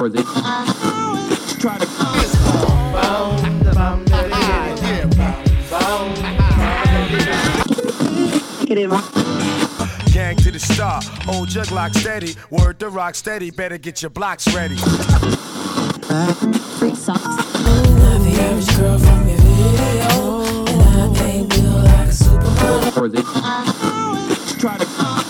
Try to Gang to the star, old jug lock steady, word to rock steady, better get your blocks ready. Not the average girl from your video, and I ain't built like a supermodel. try to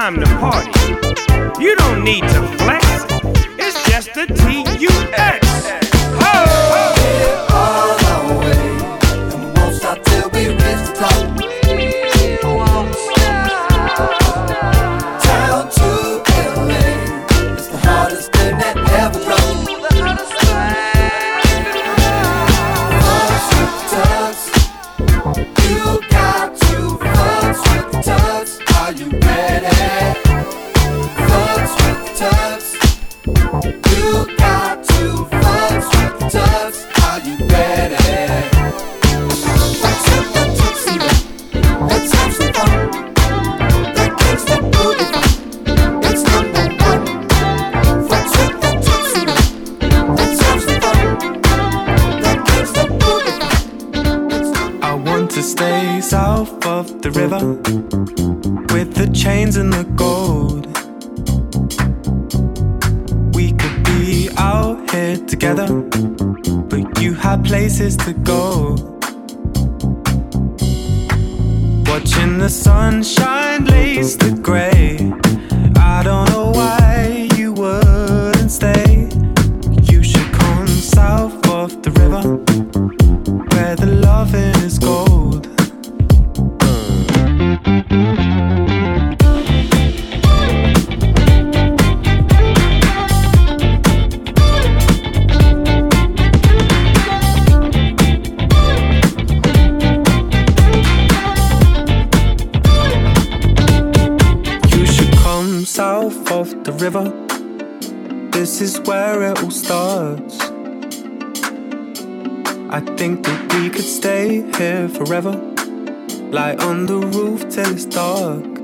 Time to party. You don't need to Watching the sunshine lace the gray. Think that we could stay here forever. Lie on the roof till it's dark.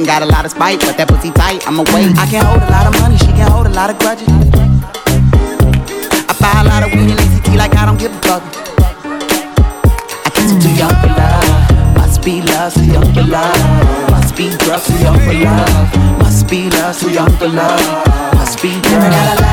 and got a lot of spite, but that pussy tight, I'ma wait. I can't hold a lot of money, she can't hold a lot of grudges. I buy a lot of weed and ACT like I don't give a fuck. I guess I'm too young for love. Must be love, too young for love. Must be drugs, too young for love. Must be love, too young for love. Must be drugs.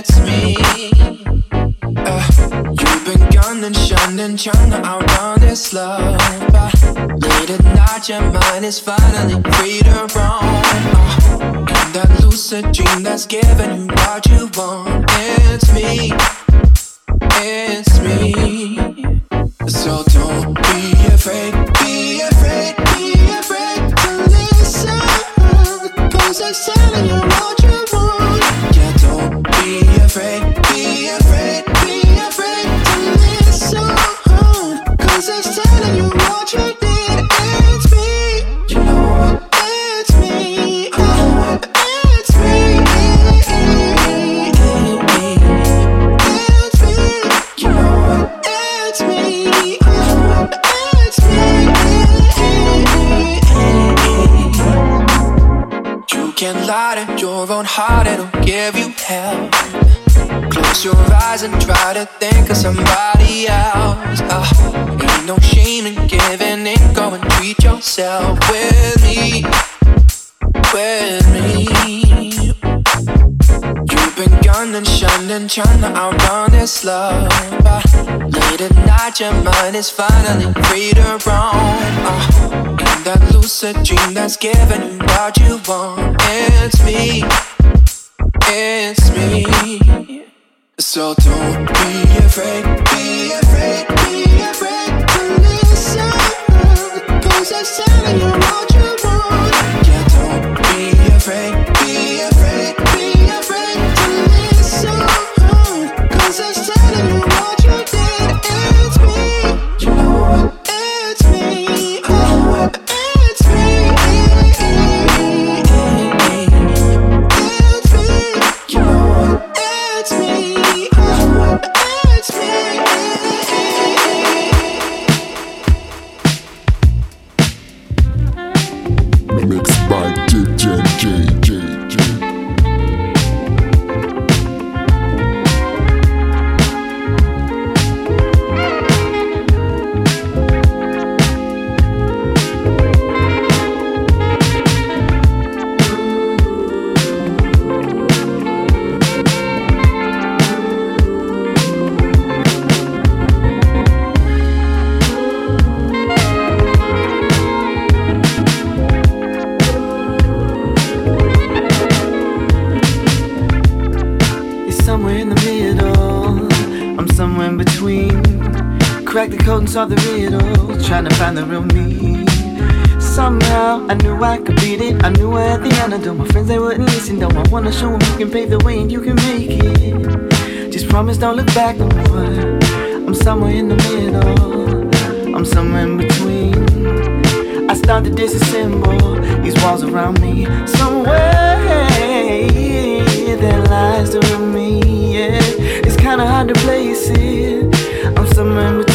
it's me. Uh, you've been gunned and shunned and trying to outrun this love. But late at night, your mind is finally free to roam. Uh, in that lucid dream that's given you what you want, it's me. It's me. So don't be afraid, be afraid, be afraid to listen. Cause I'm telling you what. own heart, it'll give you hell. Close your eyes and try to think of somebody else. Ah, uh, ain't no shame in giving it Go and treat yourself with me, with me. You've been gunning, shunning, trying to outrun this love. Uh, late at night, your mind is finally free to roam. Ah, uh, in that lucid dream that's giving you what you want, it's me, it's me. So don't be afraid, be afraid, be afraid to listen. Cause I'm telling you what you want. Yeah, don't be afraid. Cracked the the riddle, trying to find the real me. Somehow I knew I could beat it. I knew had the antidote. My friends they wouldn't listen though. I wanna show them you can pave the way and you can make it. Just promise don't look back no more. I'm somewhere in the middle. I'm somewhere in between. I start to disassemble these walls around me. Somewhere that lies to me. Yeah, it's kinda hard to place it. I'm somewhere in between.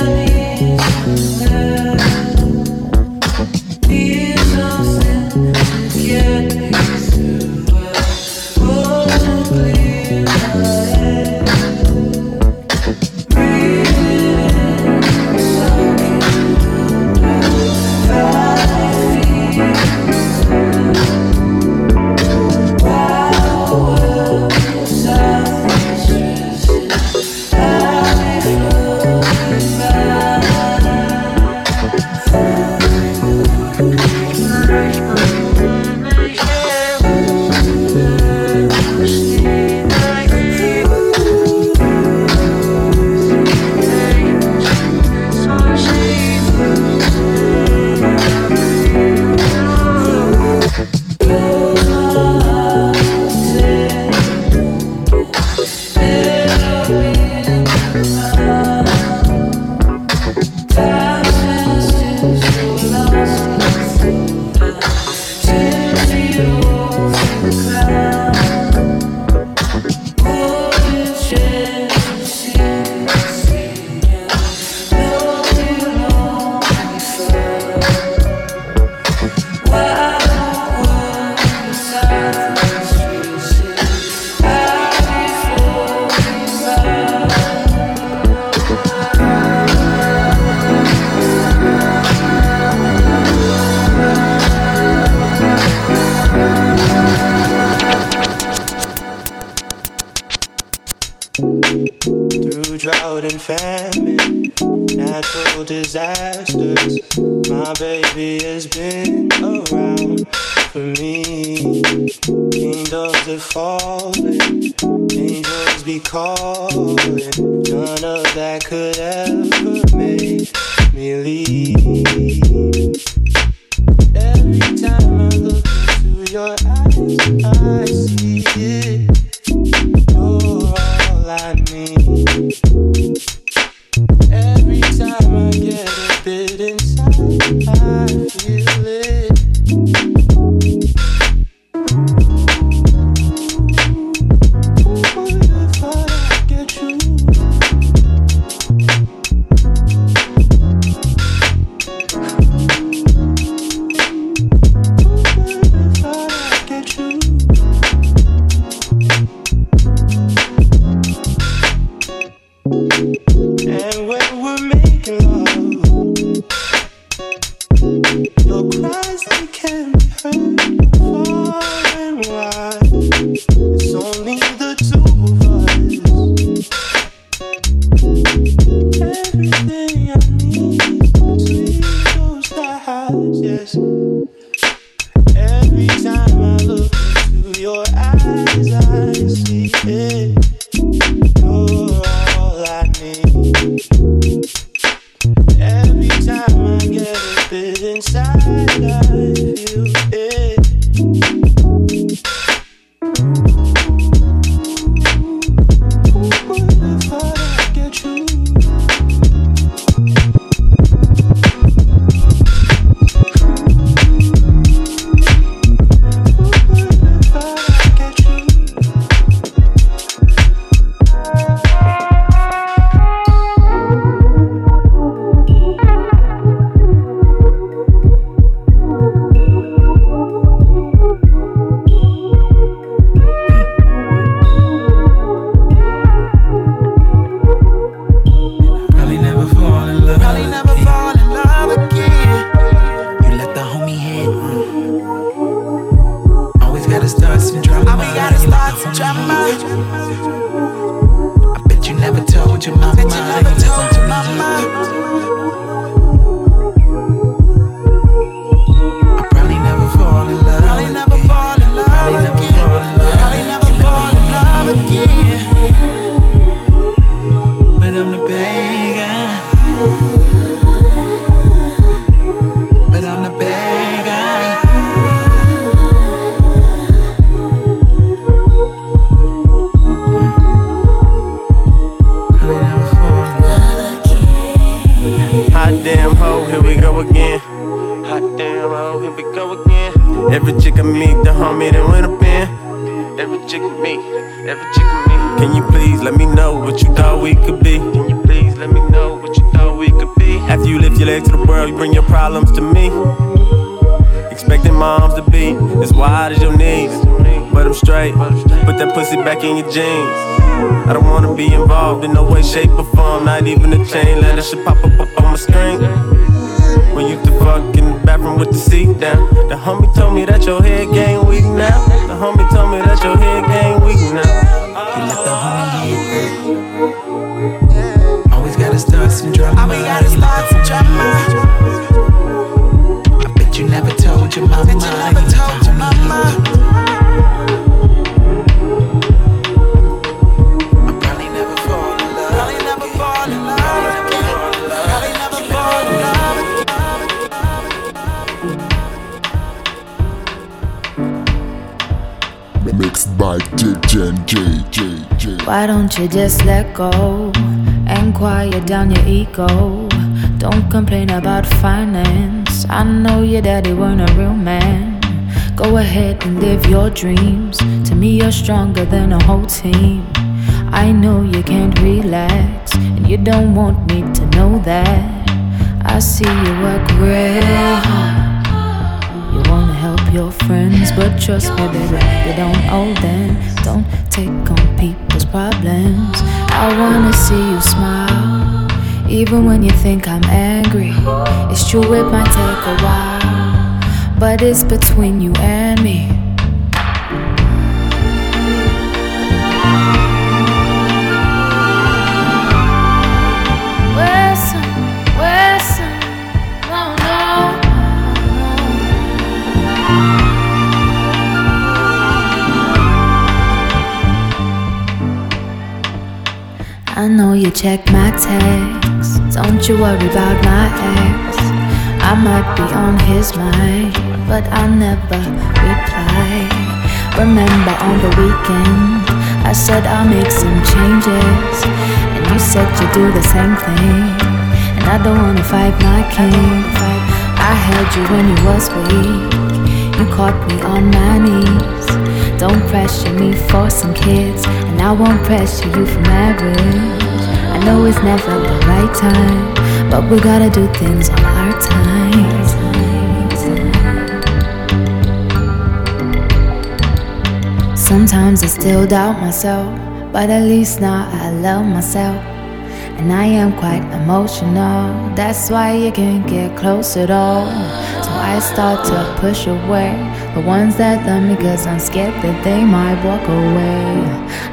Love is love. should just let go and quiet down your ego. Don't complain about finance. I know your daddy weren't a real man. Go ahead and live your dreams. To me, you're stronger than a whole team. I know you can't relax, and you don't want me to know that. I see you work real hard. You wanna help your friends, but trust me, baby, you don't owe them. Don't take those problems. I wanna see you smile, even when you think I'm angry. It's true, it might take a while, but it's between you and me. Know you check my texts. Don't you worry about my ex. I might be on his mind, but I never reply. Remember on the weekend, I said I'll make some changes, and you said you'd do the same thing. And I don't wanna fight my king. I held you when you was weak. You caught me on my knees. Don't pressure me for some kids, and I won't pressure you for marriage. I know it's never the right time, but we gotta do things on our time. Sometimes I still doubt myself, but at least now I love myself. And I am quite emotional, that's why you can't get close at all. So I start to push away the ones that love me, cause I'm scared that they might walk away.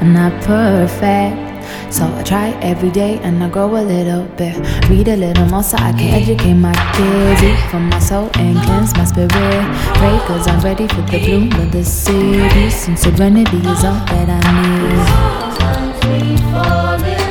I'm not perfect. So I try every day and I grow a little bit. Read a little more so I can educate my kids. Eat from my soul and cleanse my spirit. Pray cause I'm ready for the bloom of the city. And serenity is all that I need. Fall in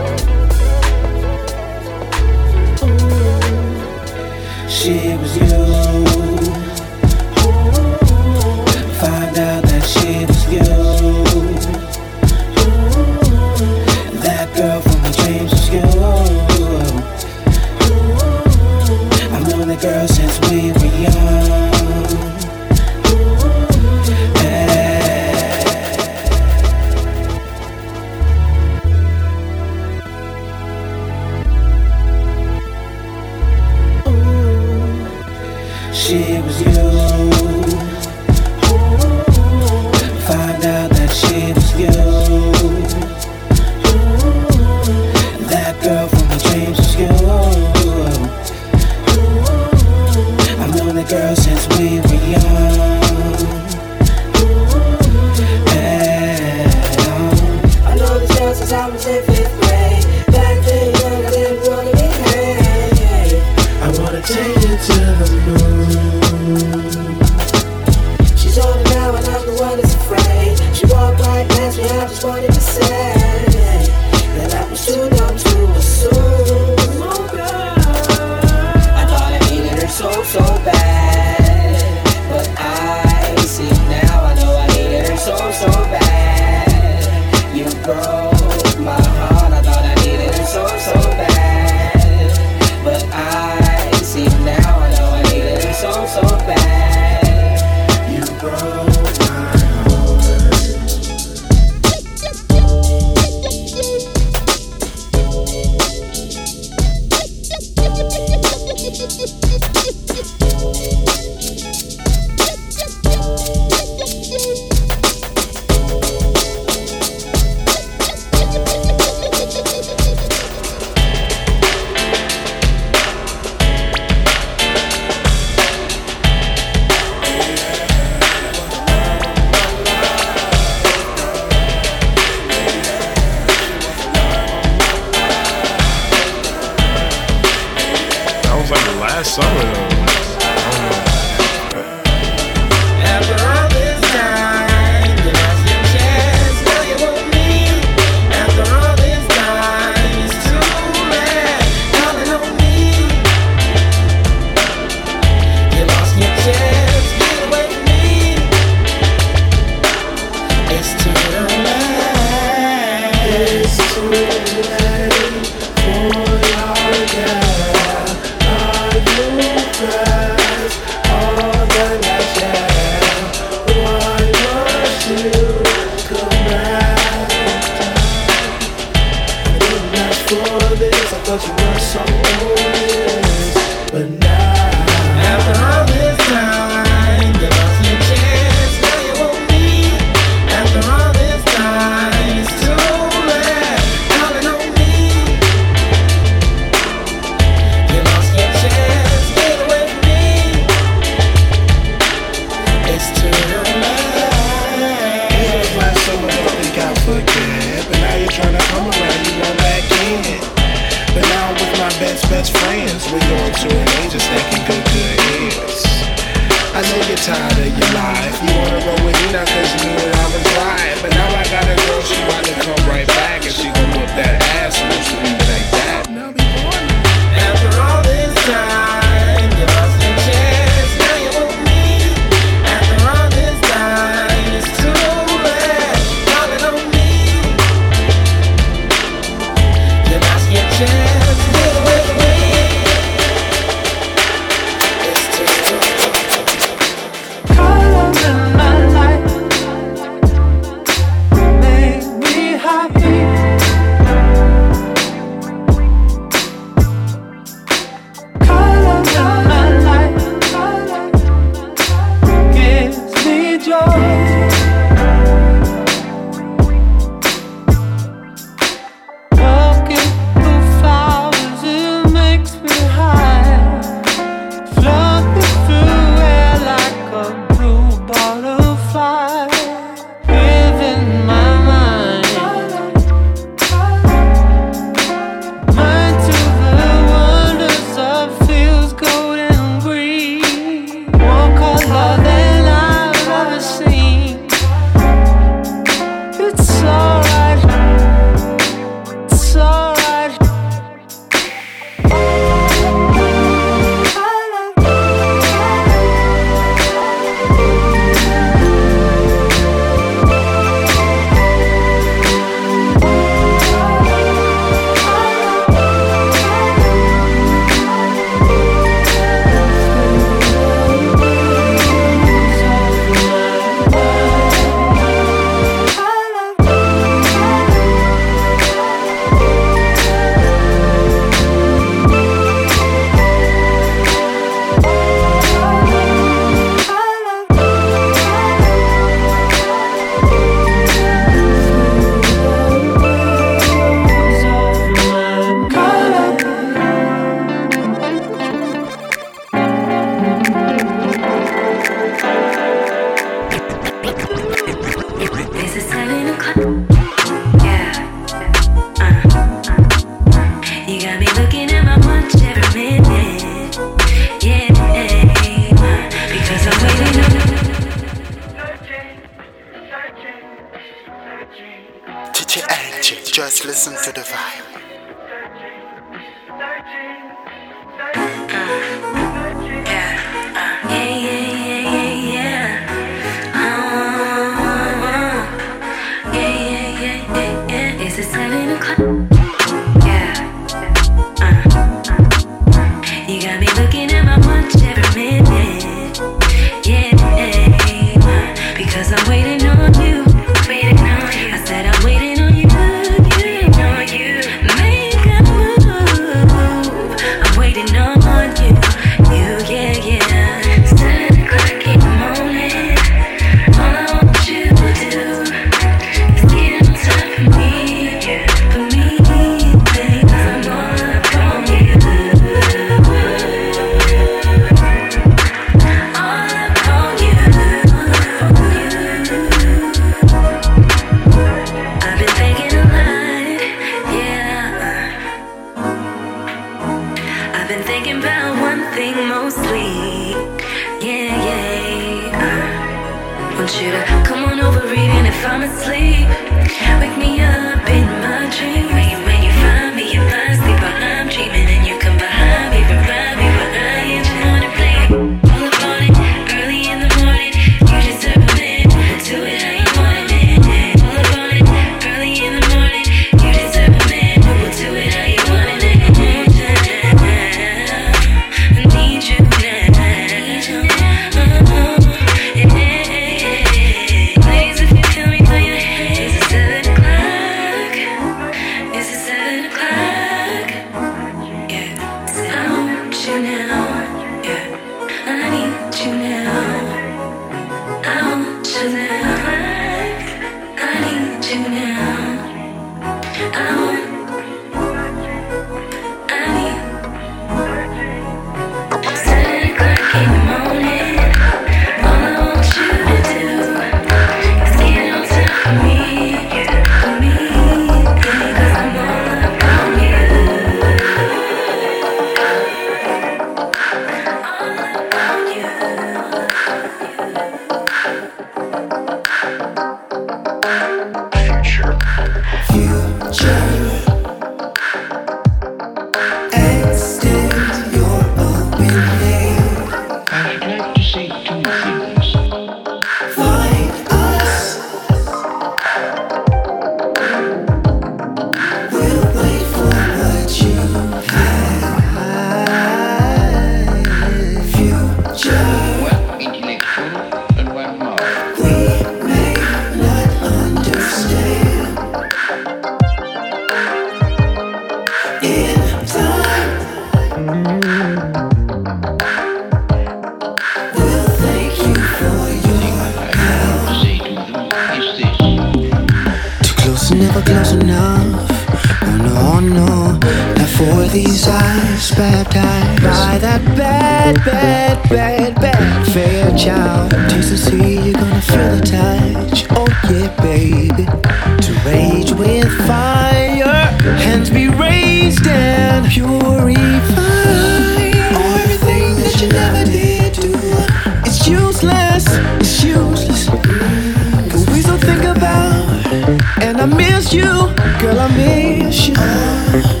Miss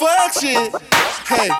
Hey.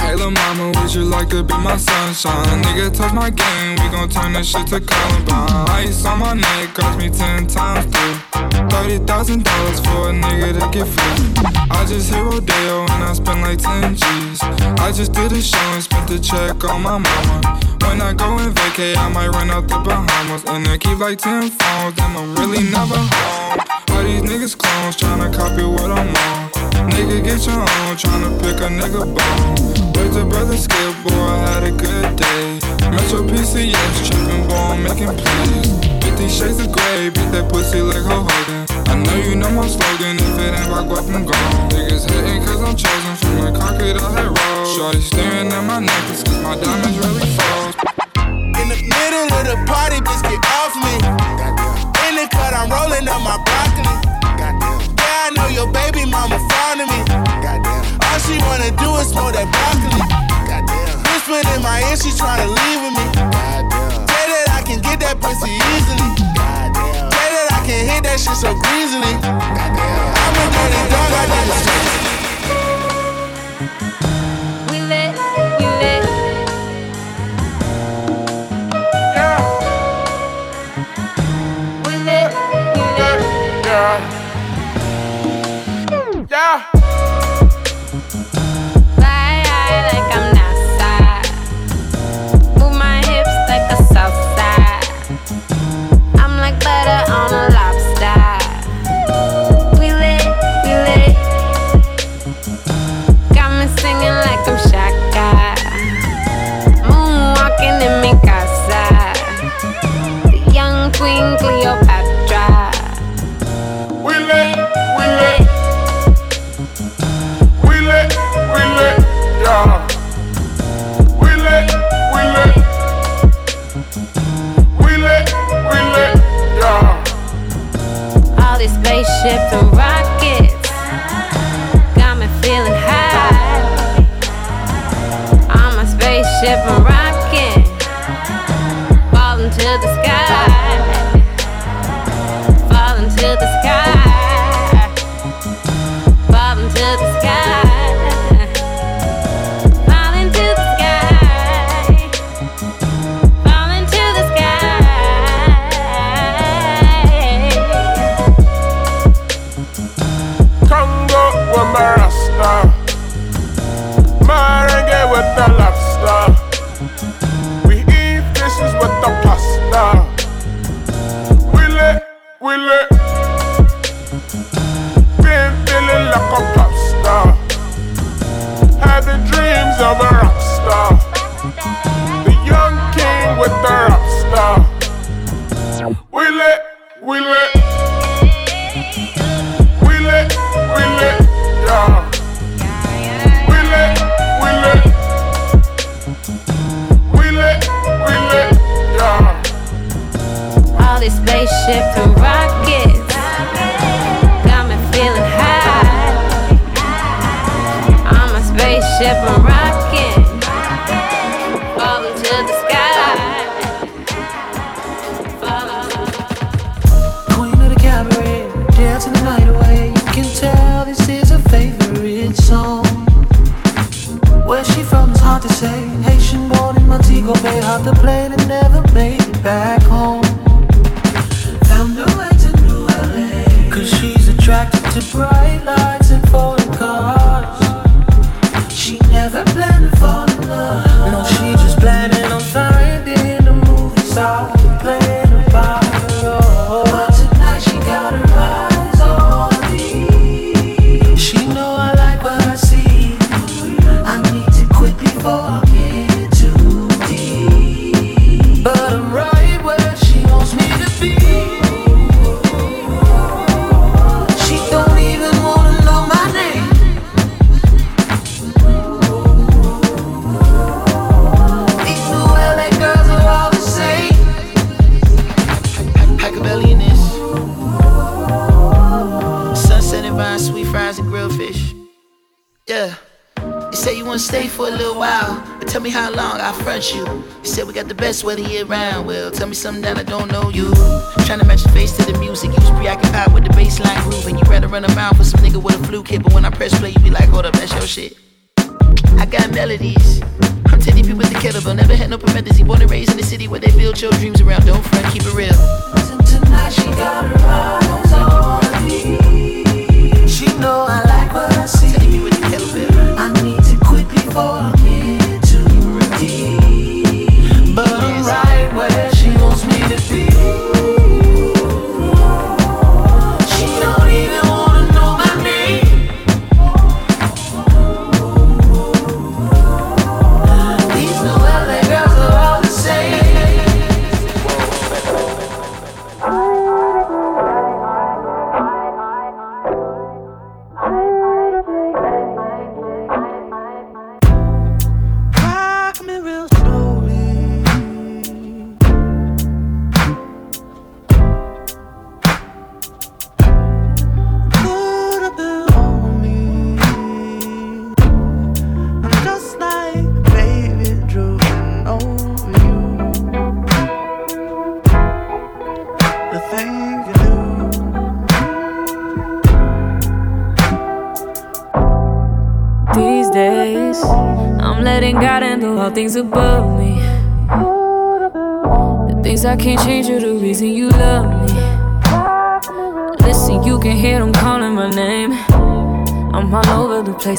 Hey, lil' mama, would you like to be my sunshine? Nigga, touch my game, we gon' turn this shit to Columbine. Ice on my neck cost me ten times through. Thirty thousand dollars for a nigga to get free. I just hit Rodeo and I spent like ten G's. I just did a show and spent the check on my mama. When I go and vacay, I might run out the Bahamas and I keep like ten phones, and I'm really never home. These niggas clones tryna copy what I'm on. Nigga, get your own, tryna pick a nigga bone. Where's the brother skip, boy? I had a good day. Metro PCS, trippin', boy, I'm making plays. 50 shades of gray, beat that pussy like Hulk Hogan. I know you know my slogan, if it ain't rock, what I'm gone. Niggas hating cause I'm chosen from the concrete I hit road. Shorty staring at my necklace cause my diamonds really froze. In the middle of the party, bitch, get off me. The cut, I'm rolling up my broccoli. Yeah, I know your baby mama fond of me. All she wanna do is smoke that broccoli. Goddamn. Whisper in my ear, she tryna leave with me. Goddamn. Say that I can get that pussy easily. Goddamn. Say that I can hit that shit so greasily. I'm a dirty dog, I got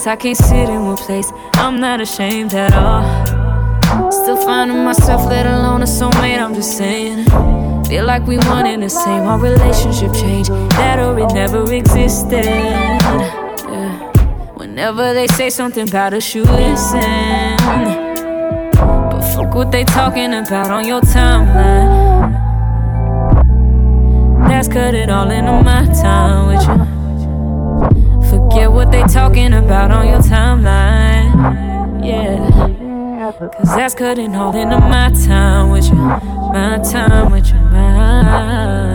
place. I can't sit in one place. I'm not ashamed at all. Still finding myself, let alone a soulmate. I'm just saying. Feel like we one in the same. Our relationship changed. That or it never existed. Yeah. Whenever they say something about us, you listen. But fuck what they talking about on your timeline. That's cut it all into my time with you. Get what they talking about on your timeline. Yeah. Cause that's cutting all into my time with you. My time with you. My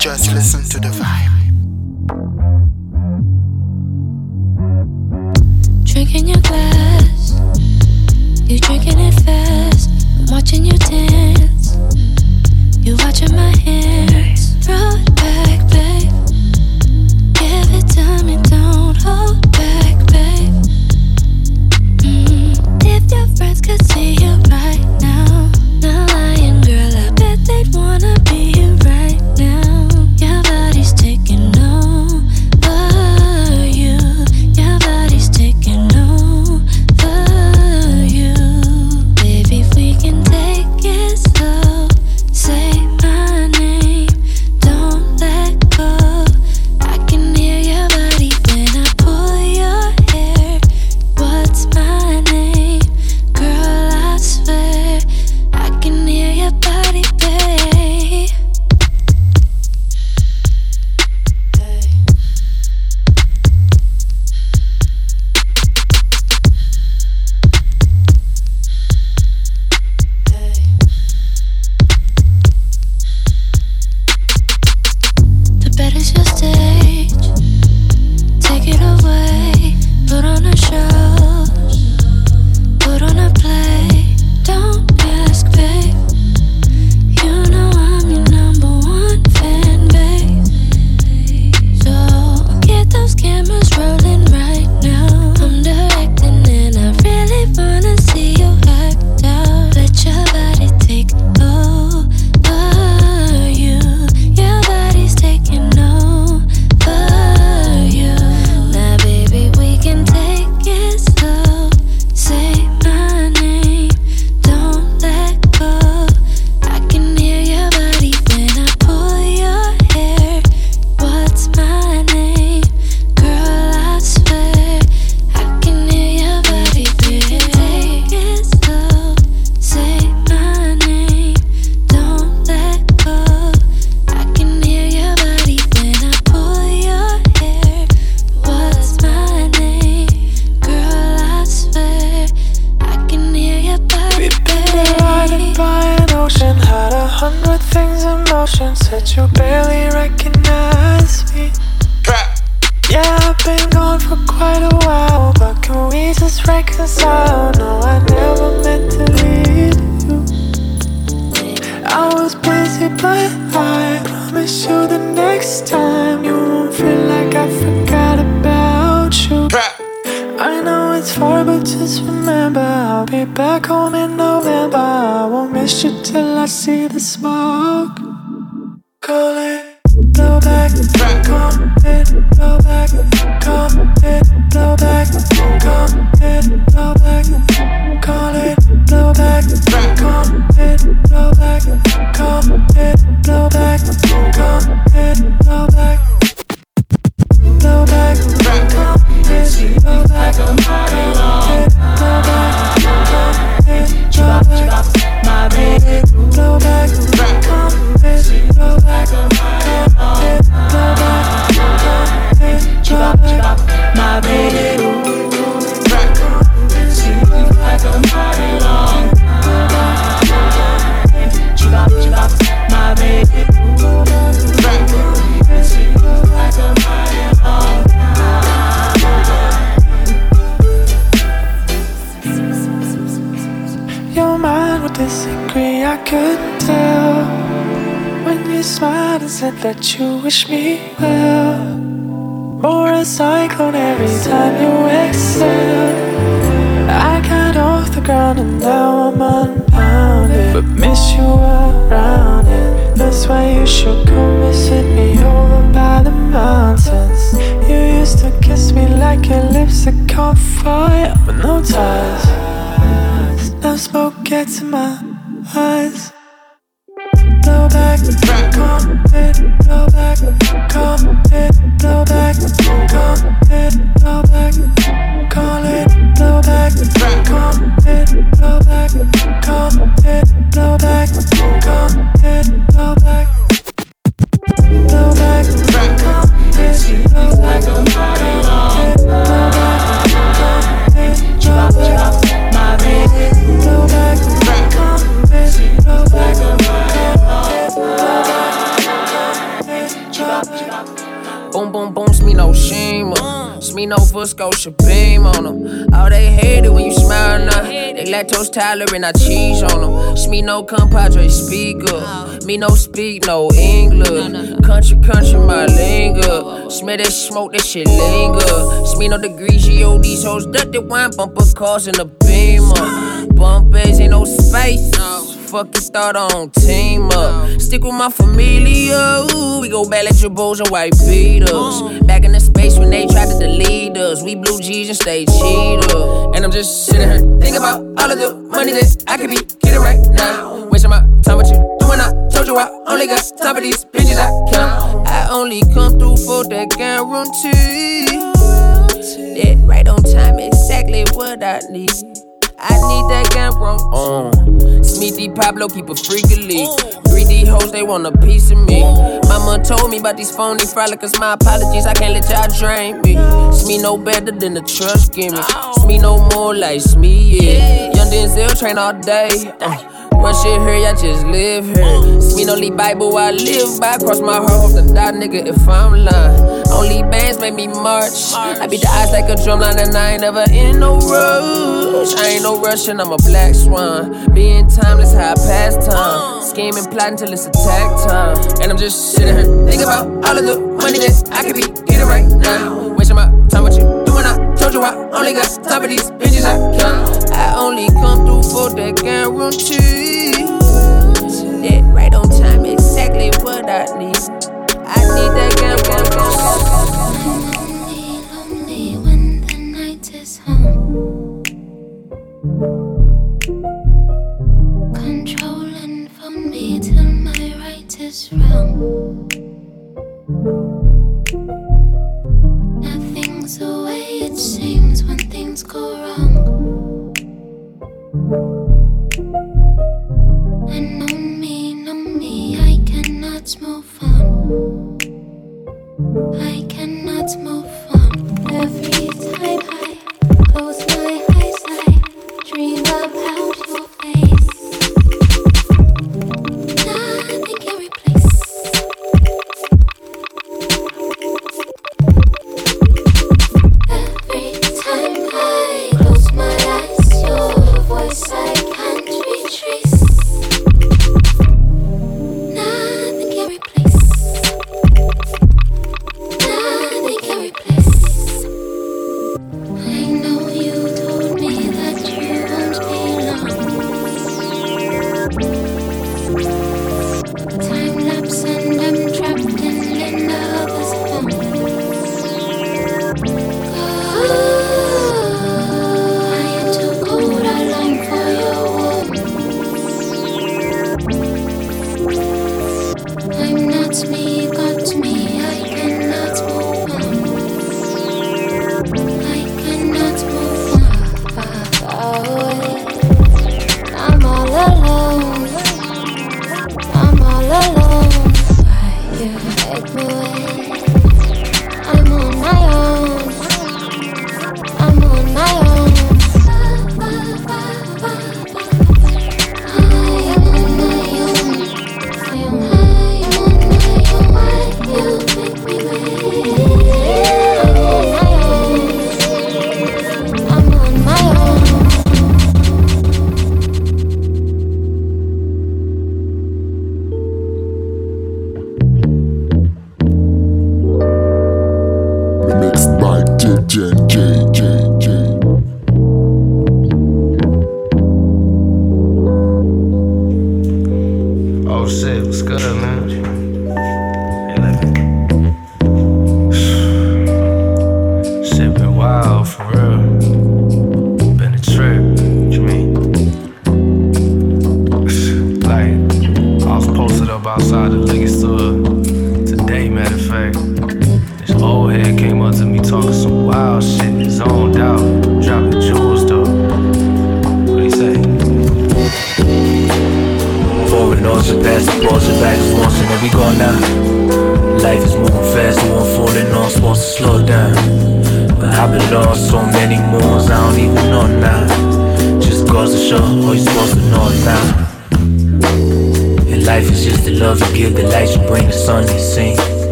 Just listen to the vibe. Drinking your glass, you drinking it fast. I'm watching you dance, you watching my. You wish me well. More a cyclone every time you exhale. I got off the ground and now I'm unbounded. But miss you around it. That's why you should come visit me over by the mountains. You used to kiss me like your lips that caught fire, but no ties. Now smoke gets in my eyes. Blow back, come it, blow back, come it, blow back, Smino for Scotia Beam on them. Oh, they hate it when you smile now. They lactose tolerant, I cheese on them. no compadre speaker. Me no speak no English. Country, country, my lingo. Smell that smoke, that shit linger. Smino degrees, yo, these hoes dirty wine bumper cars in the beamer. Bump ain't no space. Fuck you thought on team up. Stick with my familia. We go back like your bulls and white beaters. Mm. Back in the space when they tried to delete us. We blue G's and stay cheater. And I'm just sitting here thinking about all of the money that I could be getting right now. Wasting my time with you. Doing I told you I only got time for these bitches I count. I only come through for that guarantee. That right on time, exactly what I need. I need that gun wrong. Uh, Smithy Pablo keep a freaking leak. Greedy hoes, they want a piece of me. Mama told me about these phony frolicers. My apologies, I can't let y'all drain me. Smee no better than the trust gimme. Smee no more like Smee, yeah. Young Denzel train all day. Uh, one shit here, y'all just live here. No lead Bible, I live by. Cross my heart, hope to die, nigga, if I'm lying. Only bands make me march. I beat the odds like a drumline, and I ain't never in no rush. I ain't no Russian, I'm a black swan. Being timeless, how I pass time. Scheming, plotting till it's attack time. And I'm just sitting here thinking about all of the money that I could be getting right now. Wasting my time with you. Told you I only got time for these bitches I count. I only come through for that guarantee. That right on time, exactly what I need. I need that guarantee. Lonely when the night is home. Controlling for me till my right is wrong. Things go wrong. And know me, know me, I cannot move on. I cannot move on. Every time I close my eyes, I dream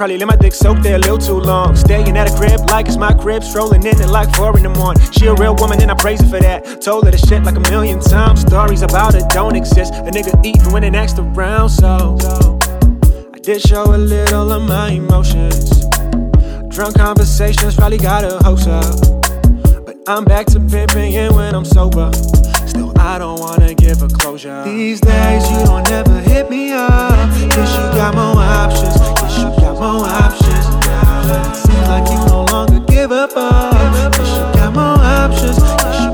Probably let my dick soak there a little too long. Staying at a crib like it's my crib, strolling in at like four in the morning. She a real woman and I praise her for that. Told her the shit like a million times. Stories about it don't exist. A nigga even when it next around, so I did show a little of my emotions. Drunk conversations probably got a host up. But I'm back to pimping when I'm sober. Still, I don't wanna give a closure. These days, you don't ever hit me up. Guess you got more options. You got more options. It seems like you no longer give up on. You got more options.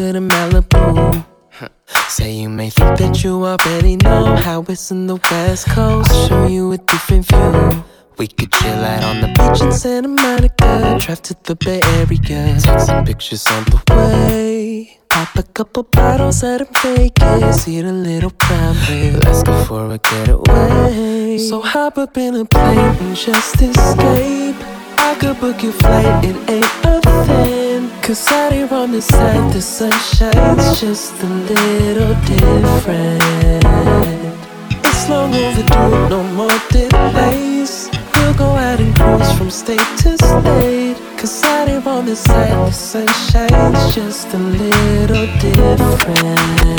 Good in Malibu. Say you may think that you already know how it's in the West Coast. I'll show you a different view. We could chill out on the beach in Santa Monica, drive to the Bay Area, take some pictures on the way. Pop a couple bottles in Vegas, eat a little prime rib. Let's go for a getaway. So hop up in a plane and just escape. I could book your flight, it ain't a thing. Cause out here on the side, the sun shines just a little different. It's long overdue, no more delays. We'll go out and cruise from state to state. Cause out here on the side, the sun shines just a little different.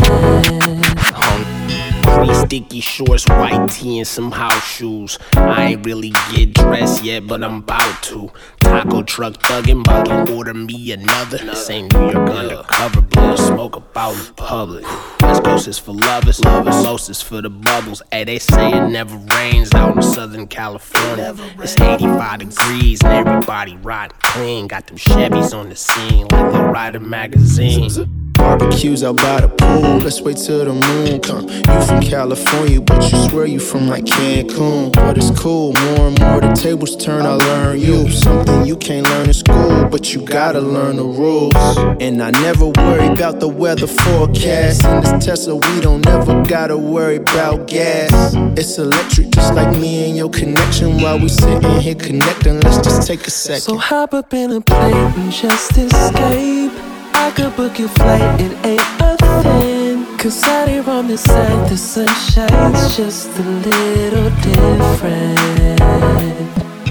Three sticky shorts, white tee, and some house shoes. I ain't really get dressed yet, but I'm about to. Taco truck thuggin', about to order me another. This ain't New York undercover, blow smoke about in public. West Coast is for lovers, lovers, most is for the bubbles. Hey, they say it never rains out in Southern California. It's 85 degrees and everybody riding clean. Got them Chevys on the scene like they ride a magazine. Barbecues out by the pool, let's wait till the moon come. You from California, but you swear you from like Cancun. But it's cool, more and more the tables turn, I learn you. Something you can't learn in school, but you gotta learn the rules. And I never worry about the weather forecast. In this Tesla, we don't ever gotta worry about gas. It's electric, just like me and your connection. While we sitting here connecting, let's just take a second. So hop up in a plane and just escape. I could book your flight, it ain't a thing. Cause out here on the side, the sun shines just a little different.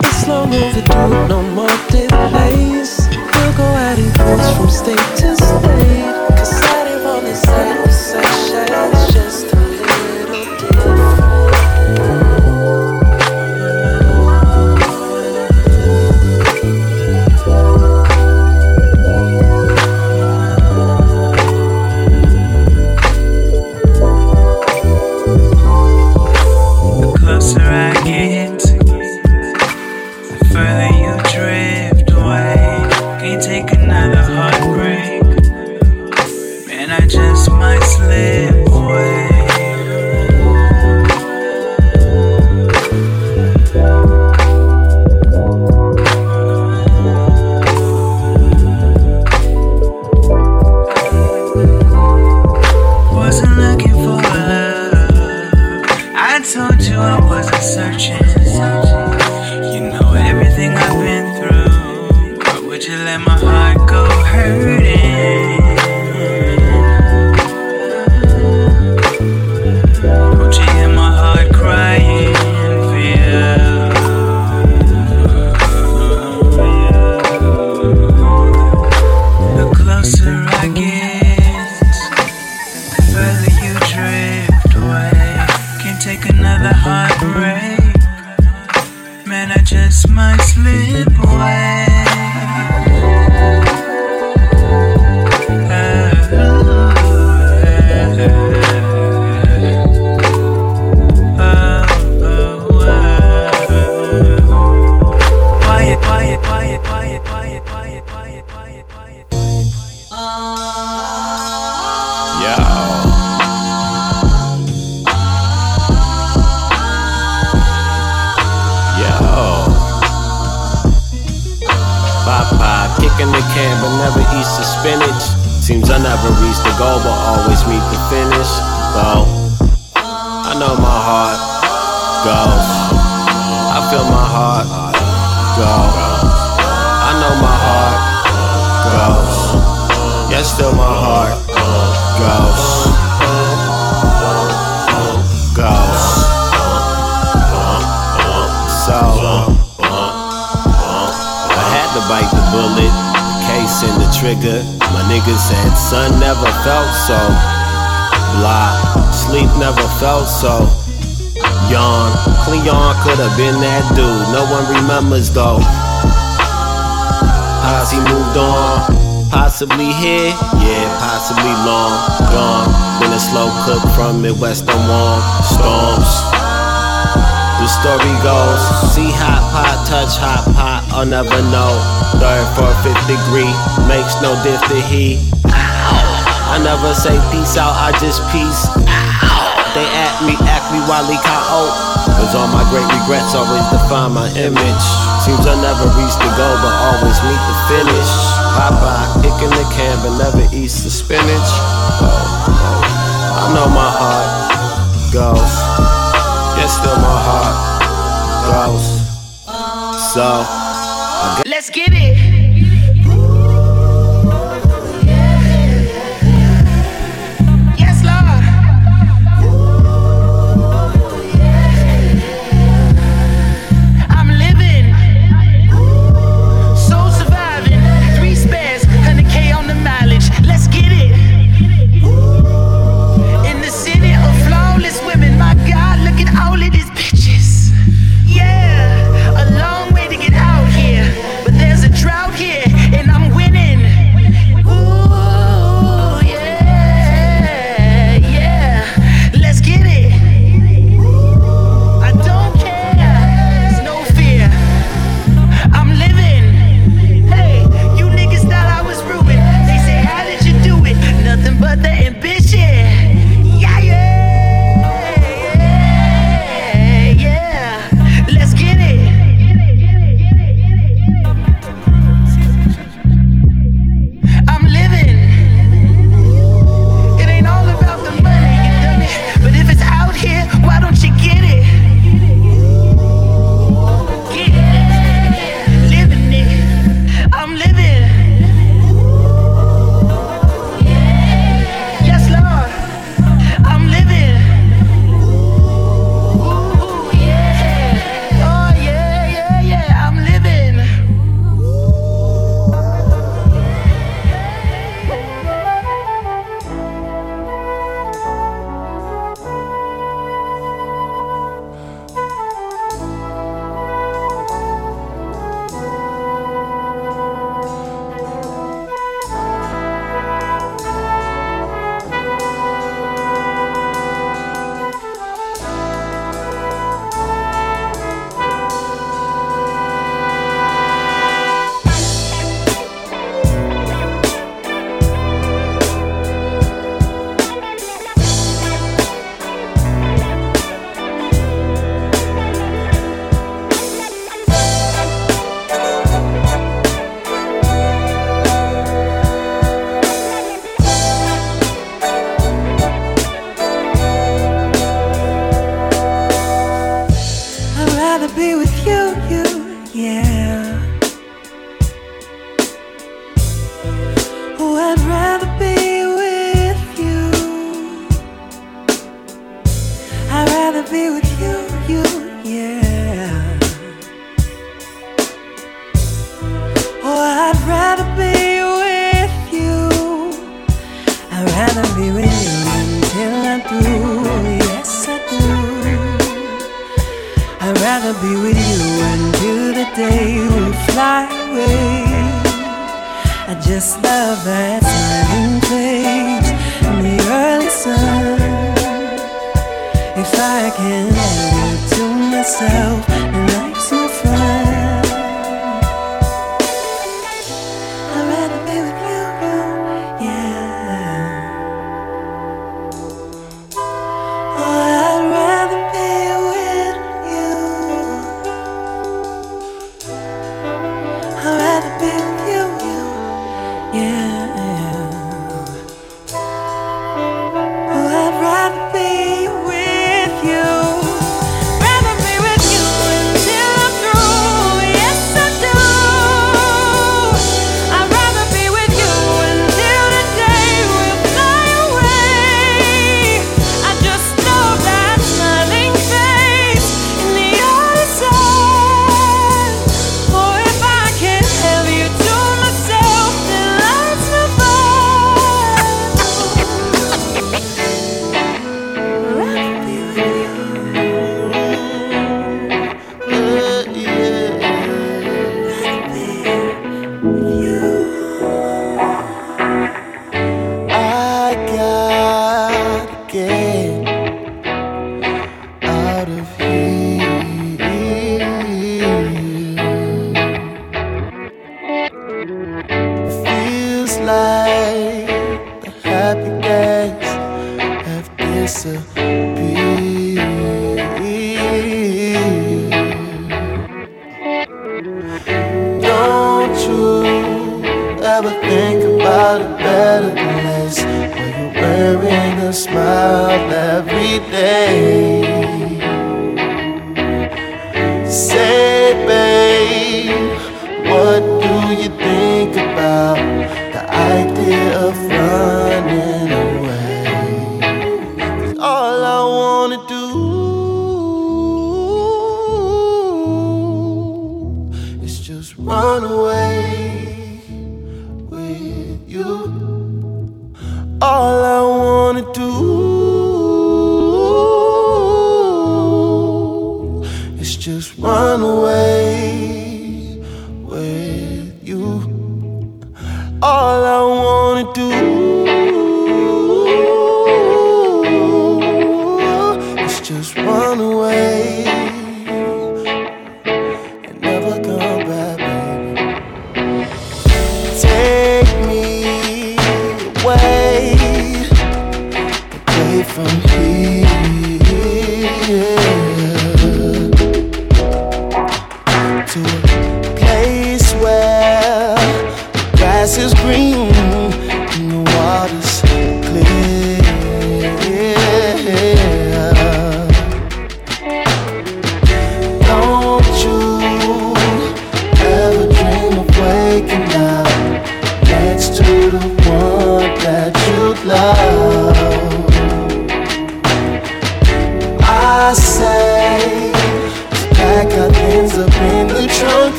It's long overdue, no more delays. We'll go out and cruise from state to state. Cause out here on the side, the sun shines just a possibly here, yeah, possibly long gone. Been a slow cook from Midwest, I'm warm. Storms. The story goes, see hot pot, touch hot pot, I'll never know. Third, fourth, fifth degree, makes no diff to heat. I never say peace out, I just peace. They at me, act me while he caught out. Cause all my great regrets always define my image. Seems I never reach the goal, but always meet the finish. I buy ick in the can but never eats the spinach. I know my heart goes. Yes, still my heart goes. So.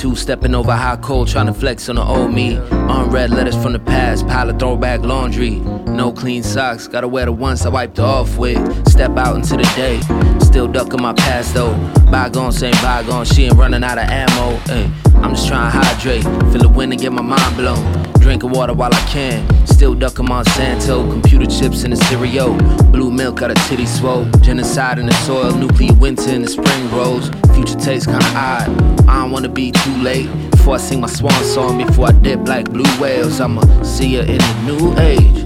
Two stepping over high cold, trying to flex on the old me. Unread letters from the past, pile of throwback laundry. No clean socks, gotta wear the ones I wiped off with. Step out into the day, still ducking my past though. Bygones ain't bygones, she ain't running out of ammo. Ay, I'm just trying to hydrate, feel the wind and get my mind blown. Drinking water while I can, still ducking Monsanto. Computer chips in the cereal, blue milk got a titty swole. Genocide in the soil, nuclear winter in the spring rolls. Future tastes kinda odd, I don't wanna be too late. Before I sing my swan song, before I dip like blue whales, I'ma see her in the new age.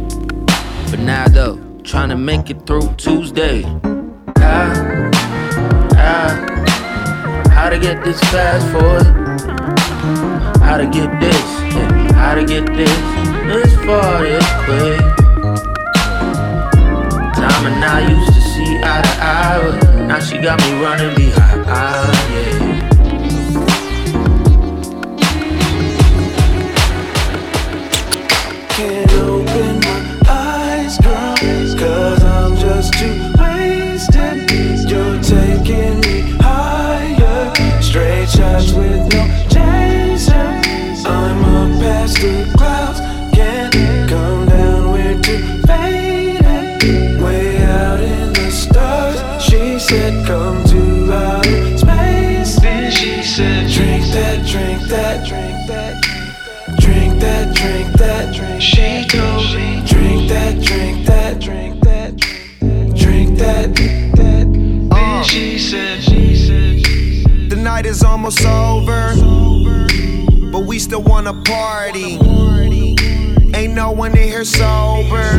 But now though, trying to make it through Tuesday. How, how, how to get this fast forward? How to get this? yeah, How to get this? This far, this quick. Time and I used to see eye to eye, but now she got me running behind. Yeah. Can't open almost over, but we still wanna party. Ain't no one in here sober.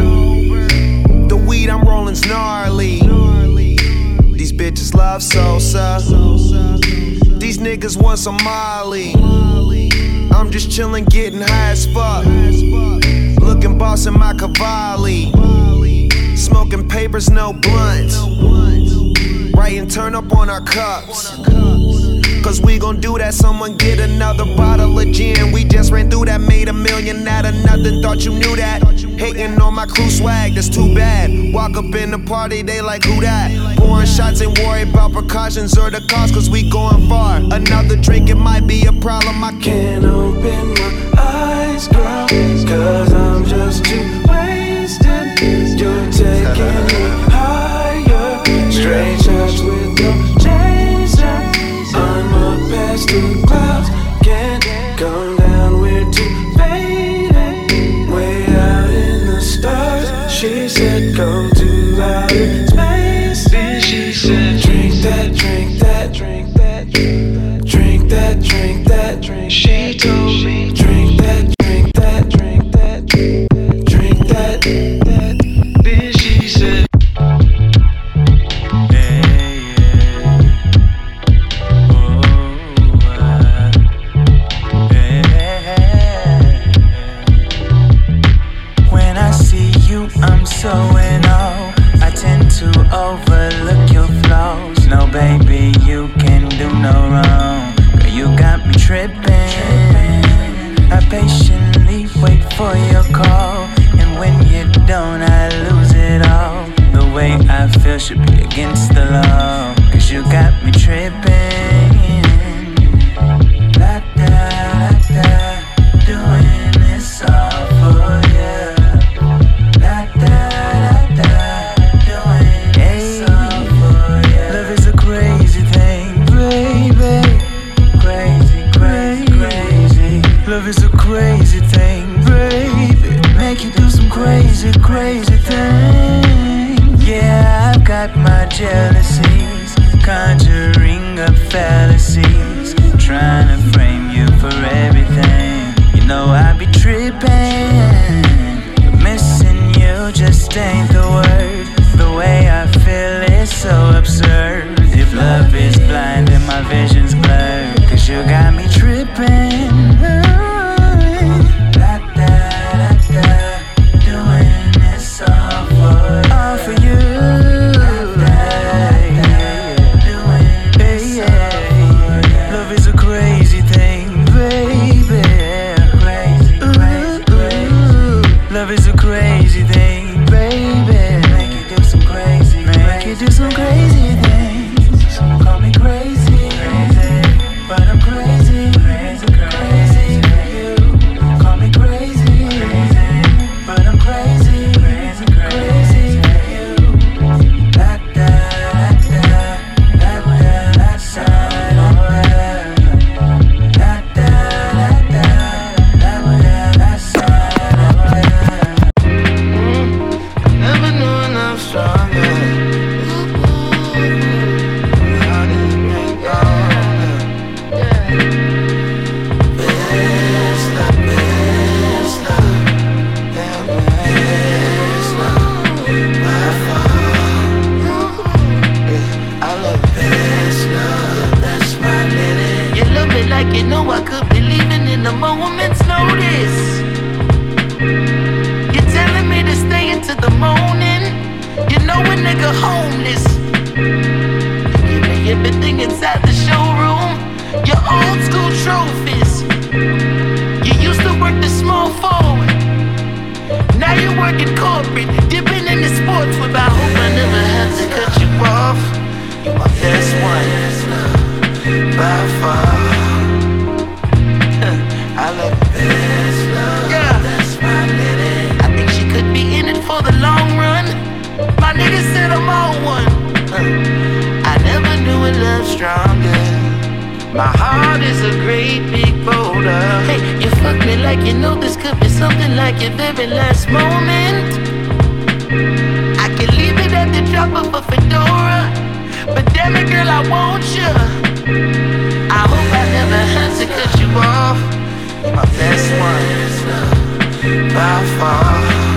The weed I'm rolling's gnarly. These bitches love Sosa. These niggas want some Molly. I'm just chillin', getting high as fuck. Looking boss in my Cavalli. Smoking papers, no blunts. Writing turn up on our cups. Cause we gon' do that. Someone get another bottle of gin. We just ran through that, made a million out of nothing. Thought you knew that. Hating on my crew swag, that's too bad. Walk up in the party, they like, who that? Pouring shots and worry about precautions or the cost, cause we going far. Another drink, it might be a problem. I can't open my eyes, girl. Cause I'm just too wasted. You're taking working corporate, dipping in the sports with I hope I never have to cut you off. You're my best one. By far. I love best love. Yeah. That's my lady. I think she could be in it for the long run. My nigga said I'm on one. I never knew a love stronger. My heart is a great big boulder. Hey, you fuck me like you know this could be something like your very last moment. I can leave it at the drop of a fedora. But damn it, girl, I want you. I hope I never had to cut you off. My best one, by far.